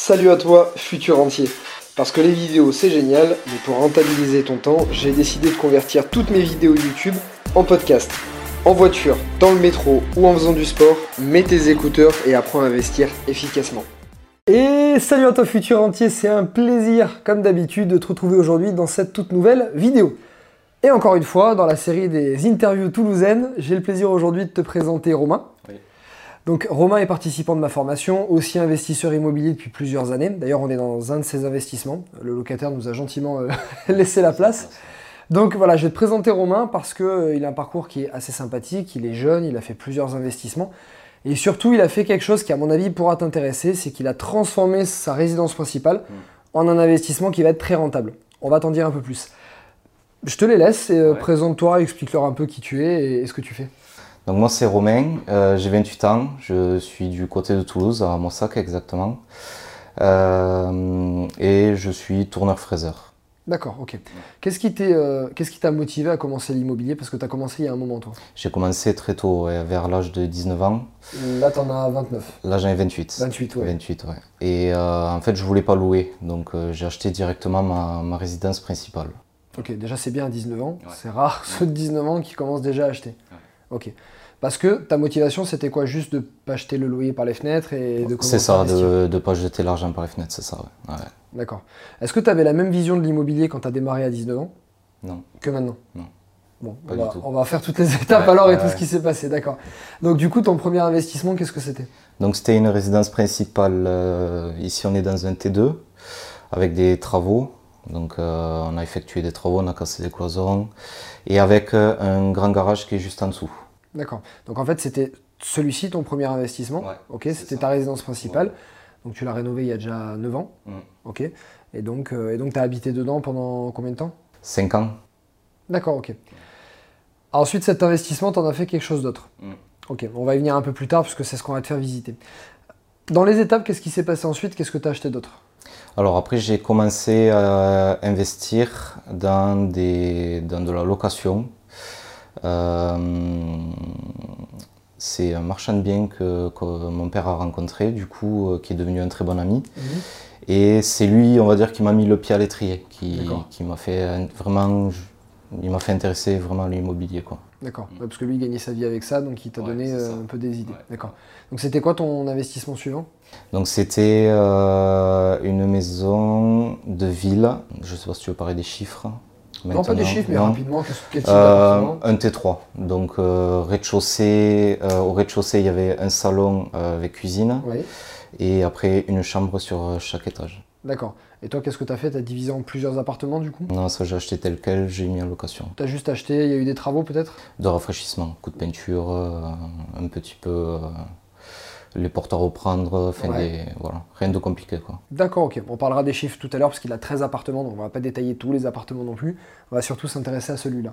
Salut à toi, futur entier. Parce que les vidéos c'est génial, mais pour rentabiliser ton temps, j'ai décidé de convertir toutes mes vidéos YouTube en podcast. En voiture, dans le métro ou en faisant du sport, mets tes écouteurs et apprends à investir efficacement. Et salut à toi futur entier, c'est un plaisir comme d'habitude de te retrouver aujourd'hui dans cette toute nouvelle vidéo. Et encore une fois, dans la série des interviews toulousaines, j'ai le plaisir aujourd'hui de te présenter Romain. Donc Romain est participant de ma formation, aussi investisseur immobilier depuis plusieurs années. D'ailleurs, on est dans un de ses investissements. Le locataire nous a gentiment euh, laissé la place. Donc voilà, je vais te présenter Romain parce qu'il euh, a un parcours qui est assez sympathique, il est jeune, il a fait plusieurs investissements. Et surtout, il a fait quelque chose qui, à mon avis, pourra t'intéresser, c'est qu'il a transformé sa résidence principale en un investissement qui va être très rentable. On va t'en dire un peu plus. Je te les laisse et euh, présente-toi, explique-leur un peu qui tu es et ce que tu fais. Donc moi c'est Romain, euh, j'ai 28 ans, je suis du côté de Toulouse, à Mossac exactement, euh, et je suis tourneur-fraiseur. D'accord, ok. Qu'est-ce qui euh, t'a motivé à commencer l'immobilier? Parce que tu as commencé il y a un moment toi. J'ai commencé très tôt, vers l'âge de 19 ans. Là t'en as 29 Là j'en ai 28. 28, ouais. 28, ouais. Et en fait je voulais pas louer, donc j'ai acheté directement ma, résidence principale. Ok, déjà c'est bien à 19 ans, c'est rare ceux de 19 ans qui commencent déjà à acheter. Ok. Parce que ta motivation, c'était quoi? Juste de pas jeter le loyer par les fenêtres et de C'est ça, de ne pas jeter l'argent par les fenêtres, c'est ça, ouais. D'accord. Est-ce que tu avais la même vision de l'immobilier quand tu as démarré à 19 ans? Non. Que maintenant? Non. Bon, on va, faire toutes les étapes alors et tout ce qui s'est passé, d'accord. Donc du coup, ton premier investissement, qu'est-ce que c'était? Donc c'était une résidence principale, euh, ici on est dans un T2, avec des travaux. Donc euh, on a effectué des travaux, on a cassé des cloisons, et avec euh, un grand garage qui est juste en dessous. D'accord. Donc en fait, c'était celui-ci ton premier investissement. ok, c'était ta résidence principale. Donc tu l'as rénové il y a déjà 9 ans. Mm. Ok. Et donc euh, donc tu as habité dedans pendant combien de temps? 5 ans. D'accord, ok. ensuite, cet investissement, tu en as fait quelque chose d'autre. Mm. Ok, on va y venir un peu plus tard puisque c'est ce qu'on va te faire visiter. Dans les étapes, qu'est-ce qui s'est passé ensuite? Qu'est-ce que tu as acheté d'autre? Alors après, j'ai commencé à investir dans, des, dans de la location c'est un marchand de biens que, mon père a rencontré, du coup, euh, qui est devenu un très bon ami. Mhm. Et c'est lui, on va dire, qui m'a mis le pied à l'étrier, qui, m'a fait vraiment, il m'a fait intéresser vraiment à l'immobilier, quoi. D'accord, parce que lui il gagnait sa vie avec ça, donc il t'a donné euh, un peu des idées. D'accord. Donc c'était quoi ton investissement suivant? Donc c'était une maison de ville. Je sais pas si tu veux parler des chiffres. Non, pas des chiffres, mais rapidement, quel type euh, Un T3. Donc, euh, rez-de-chaussée, euh, au rez-de-chaussée, il y avait un salon avec cuisine. Et après, une chambre sur chaque étage. D'accord. Et toi, qu'est-ce que tu as fait? Tu as divisé en plusieurs appartements du coup? Non, ça j'ai acheté tel quel, j'ai mis en location. Tu as juste acheté, il y a eu des travaux peut-être? De rafraîchissement, coup de peinture, un petit peu les portes à reprendre, enfin voilà, rien de compliqué. quoi. D'accord, ok. On parlera des chiffres tout à l'heure parce qu'il a 13 appartements, donc on va pas détailler tous les appartements non plus. On va surtout s'intéresser à celui-là.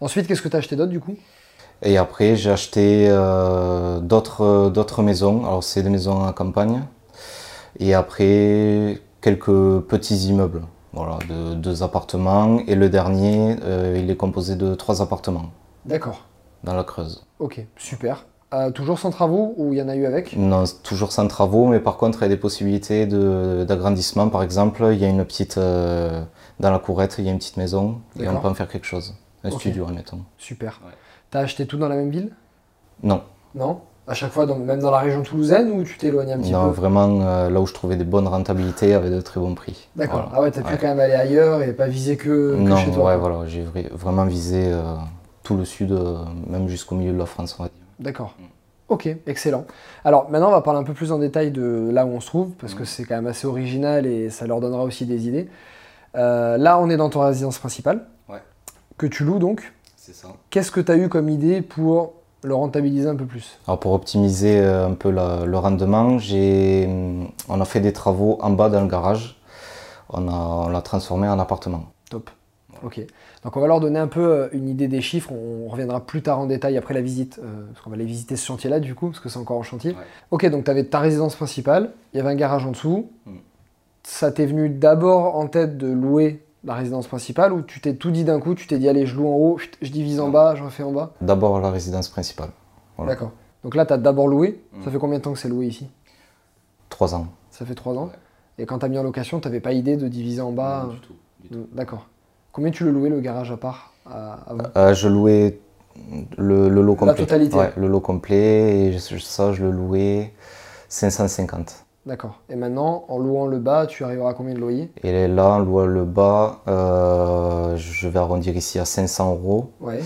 Ensuite, qu'est-ce que tu as acheté d'autre du coup? Et après, j'ai acheté euh, d'autres maisons. Alors, c'est des maisons en campagne. Et après, quelques petits immeubles. Voilà, de deux appartements. Et le dernier, euh, il est composé de trois appartements. D'accord. Dans la Creuse. Ok, super. Euh, toujours sans travaux ou il y en a eu avec? Non, toujours sans travaux, mais par contre, il y a des possibilités d'agrandissement. Par exemple, il y a une petite. Euh, dans la courette, il y a une petite maison et on peut en faire quelque chose. Un studio, admettons. Super. T'as acheté tout dans la même ville? Non. Non? À chaque fois, même dans la région toulousaine ou tu t'éloignes un petit peu? Non, vraiment euh, là où je trouvais des bonnes rentabilités avec de très bons prix. D'accord. Ah ouais, t'as pu quand même aller ailleurs et pas viser que, chez toi Non, ouais, voilà. J'ai vraiment visé tout le sud, même jusqu'au milieu de la France, on va dire. D'accord. Mm. Ok, excellent. Alors maintenant, on va parler un peu plus en détail de là où on se trouve, parce que mm. c'est quand même assez original et ça leur donnera aussi des idées. Euh, là, on est dans ton résidence principale, que tu loues donc. C'est ça. Qu'est-ce que tu as eu comme idée pour le rentabiliser un peu plus? Alors pour optimiser euh, un peu le rendement, on a fait des travaux en bas dans le garage. On l'a transformé en appartement. Top. Ok. Donc on va leur donner un peu euh, une idée des chiffres. On reviendra plus tard en détail après la visite, euh, parce qu'on va aller visiter ce chantier-là du coup, parce que c'est encore en chantier. Ok, donc tu avais ta résidence principale, il y avait un garage en dessous. Hmm. Ça t'est venu d'abord en tête de louer la résidence principale ou tu t'es tout dit d'un coup, tu t'es dit allez je loue en haut, je divise en bas, je refais en bas? D'abord la résidence principale. D'accord. Donc là tu as d'abord loué. Ça hmm. fait combien de temps que c'est loué ici? Trois ans. Ça fait trois ans. Et quand tu as mis en location, tu n'avais pas idée de diviser en bas? Non, du tout. du tout. D'accord. Combien tu le louais le garage à part à- Euh, je louais le, le lot complet. totalité. Ouais, le lot complet. Et je- ça, je le louais 550. D'accord. Et maintenant, en louant le bas, tu arriveras à combien de loyer Et là, on loue le bas, euh, je vais arrondir ici à 500 euros. Ouais.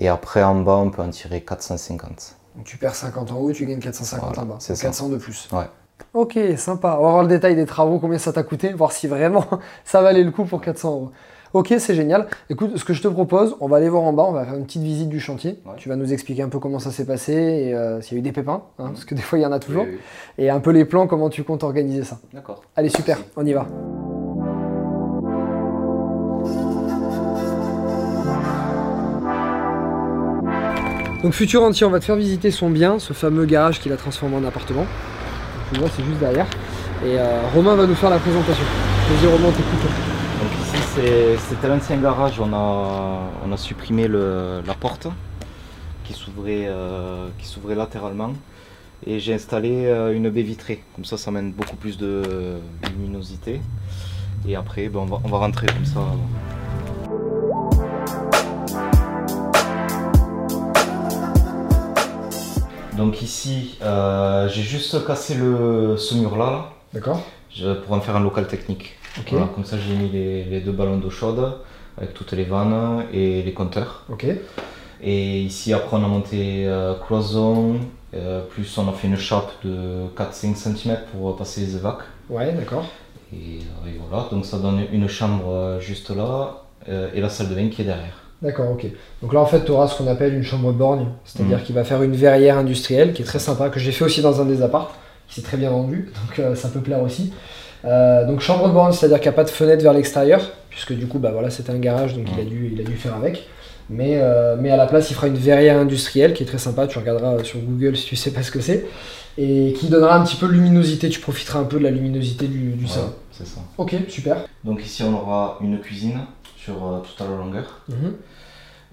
Et après, en bas, on peut en tirer 450. Donc tu perds 50 en haut, tu gagnes 450 Voilà, en bas. c'est Donc ça. 400 de plus. Ouais. Ok, sympa. On va voir le détail des travaux, combien ça t'a coûté, voir si vraiment ça valait le coup pour 400 euros. Ok, c'est génial. Écoute, ce que je te propose, on va aller voir en bas, on va faire une petite visite du chantier. Ouais. Tu vas nous expliquer un peu comment ça s'est passé et euh, s'il y a eu des pépins, hein, Mhm. parce que des fois il y en a toujours. Oui, oui. Et un peu les plans, comment tu comptes organiser ça. D'accord. Allez, super, on y va. Donc futur entier, on va te faire visiter son bien, ce fameux garage qu'il a transformé en appartement. Tu vois, c'est juste derrière. Et euh, Romain va nous faire la présentation. Vas-y Romain, t'écoute. C'était l'ancien garage. On a, on a supprimé le- la porte qui s'ouvrait euh, qui s'ouvrait latéralement. Et j'ai installé euh, une baie vitrée. Comme ça, ça amène beaucoup plus de luminosité. Et après, ben, on, va, on va rentrer comme ça. Donc ici, euh, j'ai juste cassé le, ce mur-là. là. D'accord Je- pour en faire un local technique. Ok. Voilà, comme ça, j'ai mis les, les deux ballons d'eau chaude avec toutes les vannes et les compteurs. Et ici, après, on a monté euh, cloison, euh, plus on a fait une chape de 4-5 cm pour passer les évacs. Ouais, d'accord. Et, euh, et voilà, donc ça donne une chambre euh, juste là euh, et la salle de bain qui est derrière. D'accord, ok. Donc là, en fait, tu auras ce qu'on appelle une chambre borgne, c'est-à-dire Mhm. qu'il va faire une verrière industrielle qui est très sympa, que j'ai fait aussi dans un des apparts, qui s'est très bien vendu, donc ça peut plaire aussi. Euh, donc chambre borgne, c'est-à-dire qu'il n'y a pas de fenêtre vers l'extérieur, puisque du coup, bah voilà, c'était un garage, donc il, a dû, il a dû faire avec. Mais, euh, mais à la place, il fera une verrière industrielle qui est très sympa, tu regarderas sur Google si tu sais pas ce que c'est, et qui donnera un petit peu de luminosité, tu profiteras un peu de la luminosité du, du salon. c'est ça. Ok, super. Donc ici, on aura une cuisine sur euh, toute la longueur. Mhm.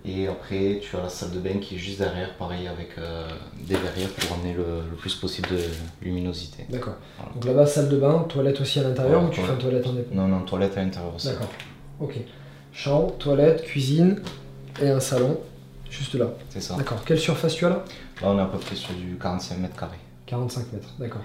Et après, tu as la salle de bain qui est juste derrière, pareil, avec euh, des verrières pour amener le, le plus possible de luminosité. D'accord. Voilà. Donc là-bas, salle de bain, toilette aussi à l'intérieur, Ouais, ou tu fais une toilette en dépôt Non, non, toilette à l'intérieur aussi. D'accord. Ok. Chambre, toilette, cuisine et un salon juste là. C'est ça. D'accord. Quelle surface tu as là? Là, on est à peu près sur du 45 mètres carrés. 45 mètres. D'accord.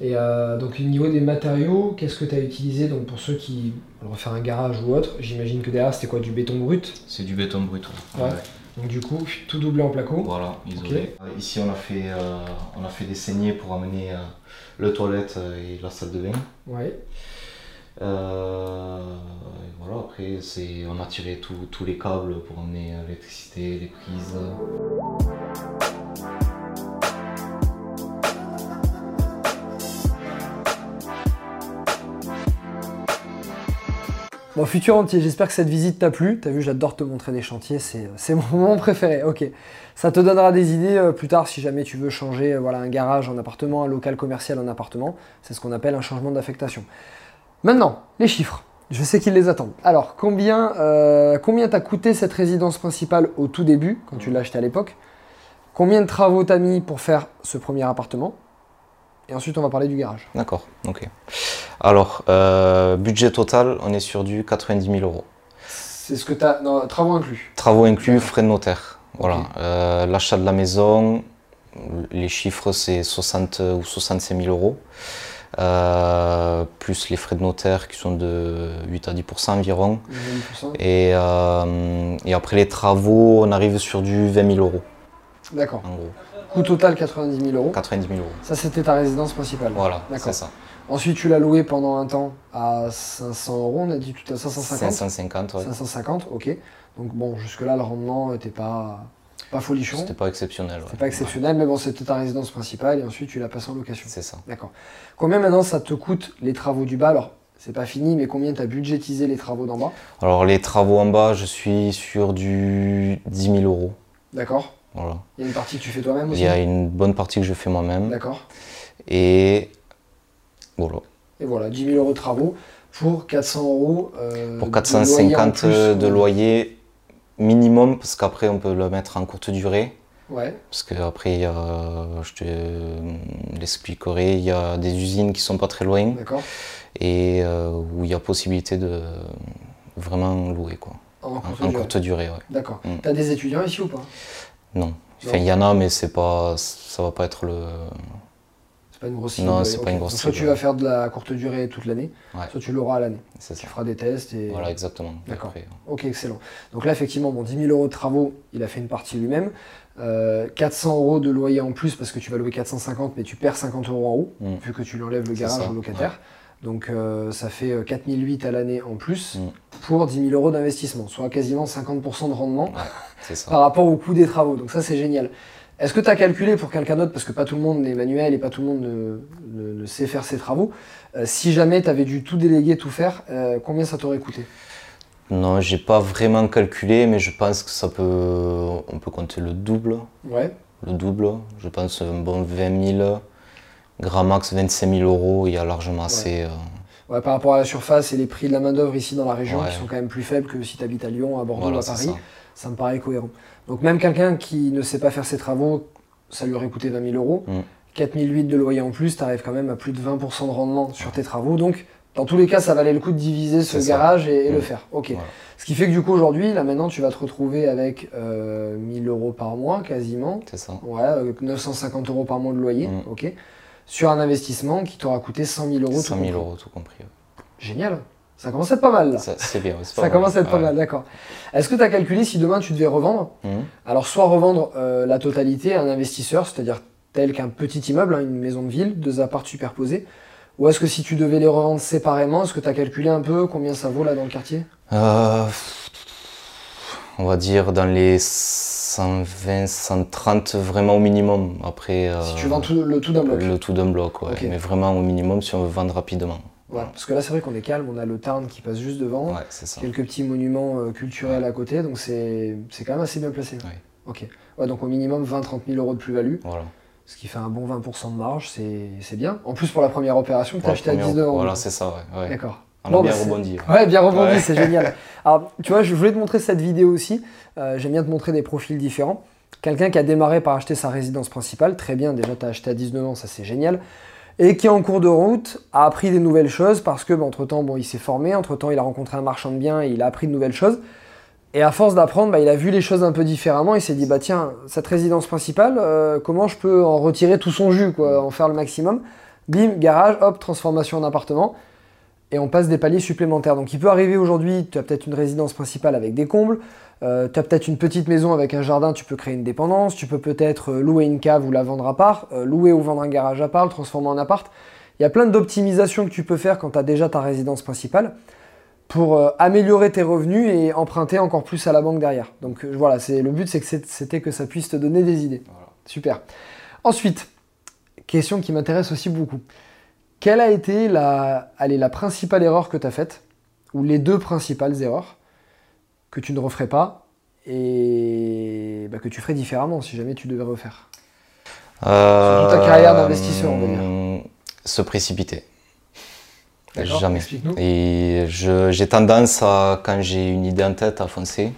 Et euh, donc au niveau des matériaux, qu'est-ce que tu as utilisé donc pour ceux qui veulent refaire un garage ou autre? J'imagine que derrière c'était quoi Du béton brut? C'est du béton brut. Ouais. Donc du coup tout doublé en placo. Voilà, isolé. Euh, Ici, on a fait, euh, on a fait des saignées pour amener euh, le toilette et la salle de bain. Ouais. Voilà, après, on a tiré tous les câbles pour amener l'électricité, les prises. Bon, futur entier, j'espère que cette visite t'a plu. T'as vu, j'adore te montrer des chantiers, c'est mon moment préféré. Ok. Ça te donnera des idées euh, plus tard si jamais tu veux changer euh, voilà, un garage en appartement, un local commercial en appartement. C'est ce qu'on appelle un changement d'affectation. Maintenant, les chiffres. Je sais qu'ils les attendent. Alors, combien euh, combien t'a coûté cette résidence principale au tout début, quand tu l'as acheté à l'époque? Combien de travaux t'as mis pour faire ce premier appartement? Et ensuite, on va parler du garage. D'accord, ok. Alors, euh, budget total, on est sur du 90 000 euros. C'est ce que t'as. Non, travaux inclus. Travaux inclus, frais de notaire. Voilà. Euh, L'achat de la maison, les chiffres c'est 60 ou 65 000 euros. Euh, plus les frais de notaire qui sont de 8 à 10% environ. 20%. Et, et après les travaux, on arrive sur du 20 000 euros D'accord. en gros. Coût total 90 000 euros. 90 000 euros. Ça, c'était ta résidence principale. Voilà, D'accord. c'est ça. Ensuite, tu l'as loué pendant un temps à 500 euros, on a dit tout à 550 550, ouais. 550, ok. Donc bon, jusque-là, le rendement n'était pas, pas folichon. C'était pas exceptionnel. ouais. C'était pas exceptionnel, mais bon, c'était ta résidence principale et ensuite tu l'as passé en location. C'est ça. D'accord. Combien maintenant ça te coûte les travaux du bas? Alors, c'est pas fini, mais combien tu as budgétisé les travaux d'en bas? Alors les travaux en bas, je suis sur du 10 000 euros. D'accord Voilà. Il y a une partie que tu fais toi-même Il aussi y a une bonne partie que je fais moi-même. D'accord. Et voilà. Et voilà, 10 000 euros de travaux pour 400 euros. euh, Pour de 450 loyer en plus. de loyer minimum, parce qu'après on peut le mettre en courte durée. Ouais, Parce qu'après, il je te l'expliquerai, il y a des usines qui sont pas très loin. d'accord. et euh, où il y a possibilité de vraiment louer quoi. En courte En durée. courte durée, ouais. D'accord. Mm. T'as des étudiants ici ou pas? Non. Enfin, il y en a, mais c'est pas, ça va pas être le. C'est pas une grosse cible. Non, c'est pas une grosse Soit tu vas faire de la courte durée toute l'année, Ouais. soit tu l'auras à l'année. Tu ça. feras des tests et. Voilà, exactement. D'accord. Ok, excellent. Donc là, effectivement, bon, 10 000 euros de travaux, il a fait une partie lui-même. Euh, 400 euros de loyer en plus parce que tu vas louer 450, mais tu perds 50 euros en haut, Mm. vu que tu lui enlèves le garage au locataire. Donc euh, ça fait euh, 4008 à l'année en plus Mm. pour 10 000 euros d'investissement, soit quasiment 50% de rendement ça. par rapport au coût des travaux. Donc ça, c'est génial. Est-ce que tu as calculé pour quelqu'un d'autre, parce que pas tout le monde n'est manuel et pas tout le monde ne, ne- ne sait faire ses travaux, euh, si jamais tu avais dû tout déléguer, tout faire, euh, combien ça t'aurait coûté? Non, j'ai pas vraiment calculé, mais je pense que ça peut. On peut compter le double. Ouais, Le double. Je pense un bon 20 000. Grand max 25 000 euros, il y a largement assez. euh, Ouais, par rapport à la surface et les prix de la main-d'œuvre ici dans la région Ouais. qui sont quand même plus faibles que si tu habites à Lyon, à Bordeaux voilà, ou à Paris, ça. ça. me paraît cohérent. Donc même quelqu'un qui ne sait pas faire ses travaux, ça lui aurait coûté 20 000 euros. Mm. 4008 de loyer en plus, tu arrives quand même à plus de 20% de rendement sur tes travaux. Donc dans tous les cas, ça valait le coup de diviser ce garage et, et le Mm. faire. Ok. Voilà. Ce qui fait que du coup aujourd'hui, là maintenant, tu vas te retrouver avec euh, 1000 euros par mois quasiment. C'est ça. Ouais, avec 950 euros par mois de loyer. Mm. Ok. Sur un investissement qui t'aura coûté 100 000 euros. tout 100 000 compris. euros tout compris. Génial. Ça commence à être pas mal là. Ça, C'est bien. Ça pas commence à être pas Ouais. mal, d'accord. Est-ce que tu as calculé si demain tu devais revendre Mhm. Alors, soit revendre euh, la totalité à un investisseur, c'est-à-dire tel qu'un petit immeuble, hein, une maison de ville, deux apparts superposés, ou est-ce que si tu devais les revendre séparément, est-ce que tu as calculé un peu combien ça vaut là dans le quartier? Euh, on va dire dans les 120, 130 vraiment au minimum. Après, euh, Si tu vends tout, le tout d'un bloc. le tout d'un bloc, ouais. Mais vraiment au minimum si on veut vendre rapidement. Ouais, parce que là, c'est vrai qu'on est calme, on a le Tarn qui passe juste devant, Ouais, c'est ça. quelques petits monuments euh, culturels à côté, donc c'est c'est quand même assez bien placé. Ok. Ouais, donc au minimum 20-30 000 euros de plus-value, Voilà. ce qui fait un bon 20% de marge, c'est bien. En plus, pour la première opération, tu as acheté à première- 19 ans. Voilà, c'est ça, ouais. D'accord. On Bon, a bien bah, rebondi. ouais. Bien rebondi, Ouais. c'est génial. Alors, tu vois, je voulais te montrer cette vidéo aussi. Euh, J'aime bien te montrer des profils différents. Quelqu'un qui a démarré par acheter sa résidence principale, très bien, déjà tu as acheté à 19 ans, ça c'est génial. Et qui en cours de route a appris des nouvelles choses parce que, bah, entre-temps, bon, il s'est formé, entre-temps, il a rencontré un marchand de biens et il a appris de nouvelles choses. Et à force d'apprendre, bah, il a vu les choses un peu différemment. Il s'est dit, bah tiens, cette résidence principale, euh, comment je peux en retirer tout son jus, quoi, en faire le maximum? Bim, garage, hop, transformation en appartement et on passe des paliers supplémentaires. Donc il peut arriver aujourd'hui, tu as peut-être une résidence principale avec des combles, euh, tu as peut-être une petite maison avec un jardin, tu peux créer une dépendance, tu peux peut-être euh, louer une cave ou la vendre à part, euh, louer ou vendre un garage à part, le transformer en appart. Il y a plein d'optimisations que tu peux faire quand tu as déjà ta résidence principale pour euh, améliorer tes revenus et emprunter encore plus à la banque derrière. Donc voilà, c'est le but c'est que c'était que ça puisse te donner des idées. Voilà. Super. Ensuite, question qui m'intéresse aussi beaucoup. Quelle a été la, allez, la principale erreur que tu as faite, ou les deux principales erreurs que tu ne referais pas et bah, que tu ferais différemment si jamais tu devais refaire? Euh, ta carrière d'investisseur, on va dire. Se précipiter. Jamais. Et je- j'ai tendance à, quand j'ai une idée en tête, à foncer.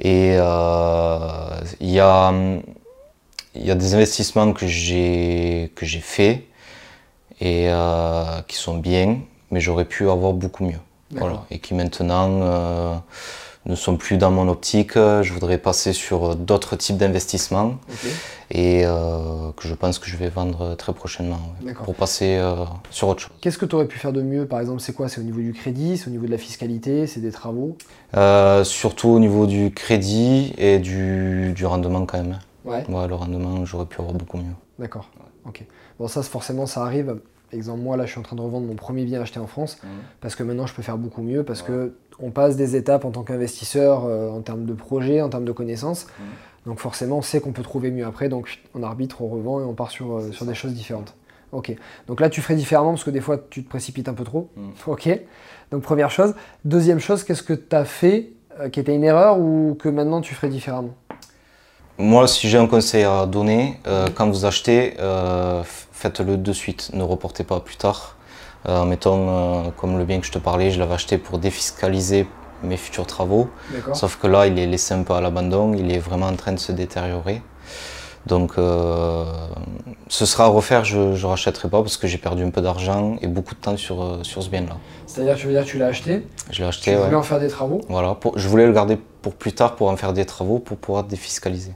Et euh, il y, a, y a des investissements que j'ai que j'ai faits et euh, qui sont bien, mais j'aurais pu avoir beaucoup mieux. Voilà. Et qui maintenant euh, ne sont plus dans mon optique. Je voudrais passer sur d'autres types d'investissements et euh, que je pense que je vais vendre très prochainement ouais, pour passer sur autre chose. Qu'est-ce que tu aurais pu faire de mieux Par exemple, c'est quoi? C'est au niveau du crédit C'est au niveau de la fiscalité C'est des travaux? Surtout au niveau du crédit et du, du rendement quand même. Ouais. Ouais, le rendement, j'aurais pu avoir beaucoup mieux. D'accord. Ok. Bon, ça, forcément, ça arrive. Exemple, moi, là, je suis en train de revendre mon premier bien acheté en France parce que maintenant, je peux faire beaucoup mieux parce que on passe des étapes en tant qu'investisseur euh, en termes de projet, en termes de connaissances. Donc, forcément, on sait qu'on peut trouver mieux après. Donc, on arbitre, on revend et on part sur, euh, sur des choses différentes. Ok. Donc là, tu ferais différemment parce que des fois, tu te précipites un peu trop. Mm. Ok. Donc, première chose. Deuxième chose, qu'est-ce que tu as fait euh, qui était une erreur ou que maintenant tu ferais différemment? Moi, si j'ai un conseil à donner, euh, quand vous achetez, euh, faites-le de suite. Ne reportez pas plus tard. Euh, mettons, euh, comme le bien que je te parlais, je l'avais acheté pour défiscaliser mes futurs travaux. Sauf que là, il est laissé un peu à l'abandon, il est vraiment en train de se détériorer. Donc ce sera à refaire, je ne rachèterai pas parce que j'ai perdu un peu d'argent et beaucoup de temps sur, sur ce bien-là. C'est-à-dire, tu veux dire, tu l'as acheté? Je l'ai acheté, Tu ouais. voulais en faire des travaux? Voilà, pour- je voulais le garder pour plus tard pour en faire des travaux pour pouvoir défiscaliser.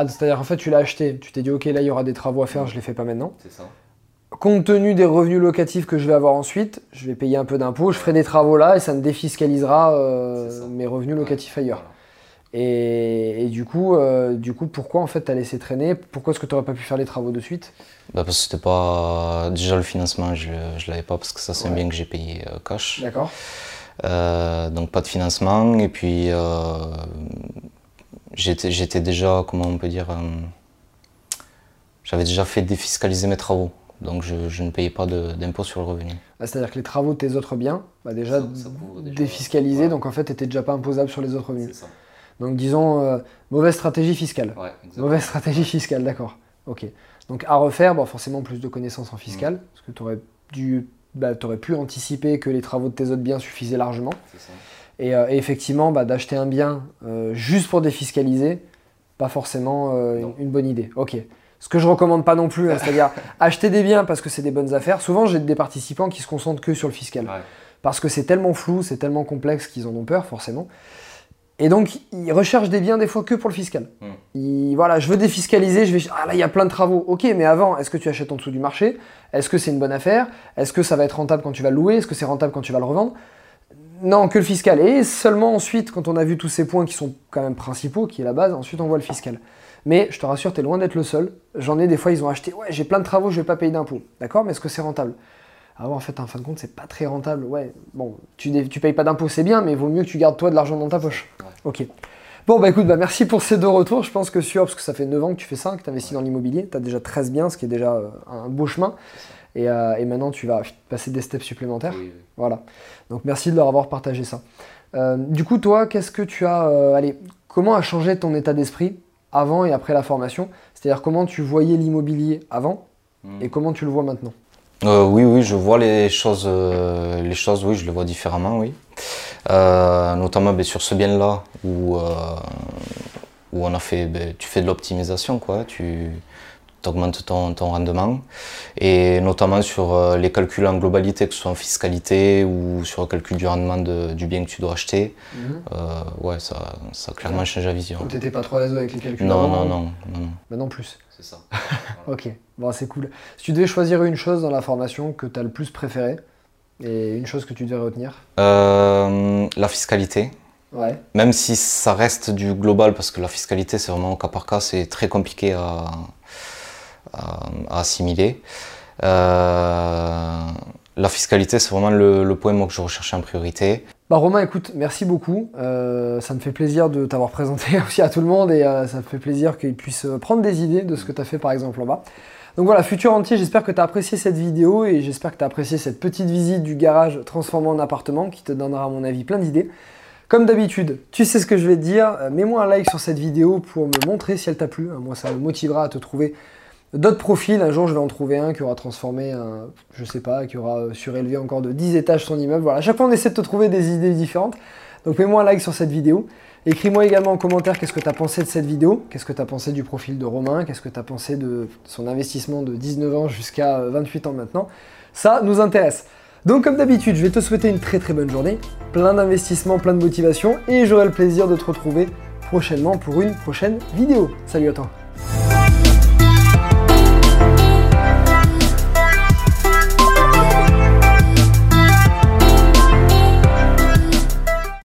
Ah, c'est-à-dire, en fait, tu l'as acheté. Tu t'es dit, ok, là, il y aura des travaux à faire, je les fais pas maintenant. C'est ça. Compte tenu des revenus locatifs que je vais avoir ensuite, je vais payer un peu d'impôts, je ferai des travaux là et ça me défiscalisera euh, mes revenus locatifs ailleurs. Et, et du, coup, euh, du coup, pourquoi en fait t'as laissé traîner? Pourquoi est-ce que tu n'aurais pas pu faire les travaux de suite? Bah parce que c'était pas. Déjà le financement, je, je l'avais pas parce que ça c'est un bien que j'ai payé euh, cash. D'accord Euh, donc pas de financement et puis euh, j'étais j'étais déjà, comment on peut dire, euh, j'avais déjà fait défiscaliser mes travaux. Donc je, je ne payais pas de- d'impôt sur le revenu. Ah, C'est-à-dire que les travaux de tes autres biens, bah déjà, Ça- ça défiscalisés, donc en fait t'étais déjà pas imposable sur les autres revenus. ça. Donc disons, euh, mauvaise stratégie fiscale. Ouais, Mauvaise stratégie fiscale, d'accord. Ok. Donc à refaire, bon, forcément plus de connaissances en fiscal, Mm. parce que tu aurais, dû, bah, t'aurais pu anticiper que les travaux de tes autres biens suffisaient largement. Et, euh, et effectivement, bah, d'acheter un bien euh, juste pour défiscaliser, pas forcément euh, une, une bonne idée. Ok. Ce que je recommande pas non plus, hein, c'est-à-dire acheter des biens parce que c'est des bonnes affaires. Souvent, j'ai des participants qui se concentrent que sur le fiscal parce que c'est tellement flou, c'est tellement complexe qu'ils en ont peur, forcément. Et donc, ils recherchent des biens des fois que pour le fiscal. Mm. Ils- voilà, je veux défiscaliser, je vais. Ah là, il y a plein de travaux. Ok, mais avant, est-ce que tu achètes en dessous du marché? Est-ce que c'est une bonne affaire? Est-ce que ça va être rentable quand tu vas le louer? Est-ce que c'est rentable quand tu vas le revendre? Non, que le fiscal. Et seulement ensuite, quand on a vu tous ces points qui sont quand même principaux, qui est la base, ensuite on voit le fiscal. Mais je te rassure, tu es loin d'être le seul. J'en ai des fois, ils ont acheté, ouais, j'ai plein de travaux, je vais pas payer d'impôts. D'accord, mais est-ce que c'est rentable? Ah ouais, en fait, en fin de compte, c'est pas très rentable. Ouais, bon, tu, tu payes pas d'impôts, c'est bien, mais il vaut mieux que tu gardes toi de l'argent dans ta poche. Ok. Bon, bah écoute, bah merci pour ces deux retours. Je pense que sûr, parce que ça fait 9 ans que tu fais ça, que tu investis dans l'immobilier. Tu as déjà 13 biens, ce qui est déjà euh, un beau chemin. Et, euh, et maintenant, tu vas passer des steps supplémentaires. Voilà. Donc merci de leur avoir partagé ça. Euh, du coup, toi, qu'est-ce que tu as. euh, allez, comment a changé ton état d'esprit avant et après la formation? C'est-à-dire comment tu voyais l'immobilier avant Mm. et comment tu le vois maintenant? Euh, oui, oui, je vois les choses, euh, les choses, oui, je les vois différemment, oui. Euh, notamment ben, sur ce bien-là où, euh, où on a fait, ben, tu fais de l'optimisation, quoi, tu augmentes ton, ton rendement. Et notamment sur euh, les calculs en globalité, que ce soit en fiscalité ou sur le calcul du rendement de- du bien que tu dois acheter, euh, ouais, ça, ça a clairement changé la vision. Tu n'étais pas trop à l'aise avec les calculs Non, avant, non, hein non, non, non. Maintenant plus. C'est ça. Ok, bon, c'est cool. Si tu devais choisir une chose dans la formation que tu as le plus préférée et une chose que tu devais retenir Euh, la fiscalité. Ouais. Même si ça reste du global, parce que la fiscalité, c'est vraiment au cas par cas, c'est très compliqué à, à- à assimiler. Euh, la fiscalité, c'est vraiment le, le point moi, que je recherchais en priorité. Bah Romain, écoute, merci beaucoup. Euh, ça me fait plaisir de t'avoir présenté aussi à tout le monde et euh, ça me fait plaisir qu'ils puissent prendre des idées de ce que tu as fait par exemple en bas. Donc voilà, futur entier, j'espère que tu as apprécié cette vidéo et j'espère que tu as apprécié cette petite visite du garage transformé en appartement qui te donnera à mon avis plein d'idées. Comme d'habitude, tu sais ce que je vais te dire, euh, mets-moi un like sur cette vidéo pour me montrer si elle t'a plu. Moi, ça me motivera à te trouver d'autres profils. Un jour, je vais en trouver un qui aura transformé un, je sais pas, qui aura euh, surélevé encore de 10 étages son immeuble. Voilà, à chaque fois, on essaie de te trouver des idées différentes. Donc, mets-moi un like sur cette vidéo. Écris-moi également en commentaire qu'est-ce que tu as pensé de cette vidéo, qu'est-ce que tu as pensé du profil de Romain, qu'est-ce que tu as pensé de son investissement de 19 ans jusqu'à euh, 28 ans maintenant. Ça nous intéresse. Donc comme d'habitude, je vais te souhaiter une très très bonne journée, plein d'investissements, plein de motivation, et j'aurai le plaisir de te retrouver prochainement pour une prochaine vidéo. Salut à toi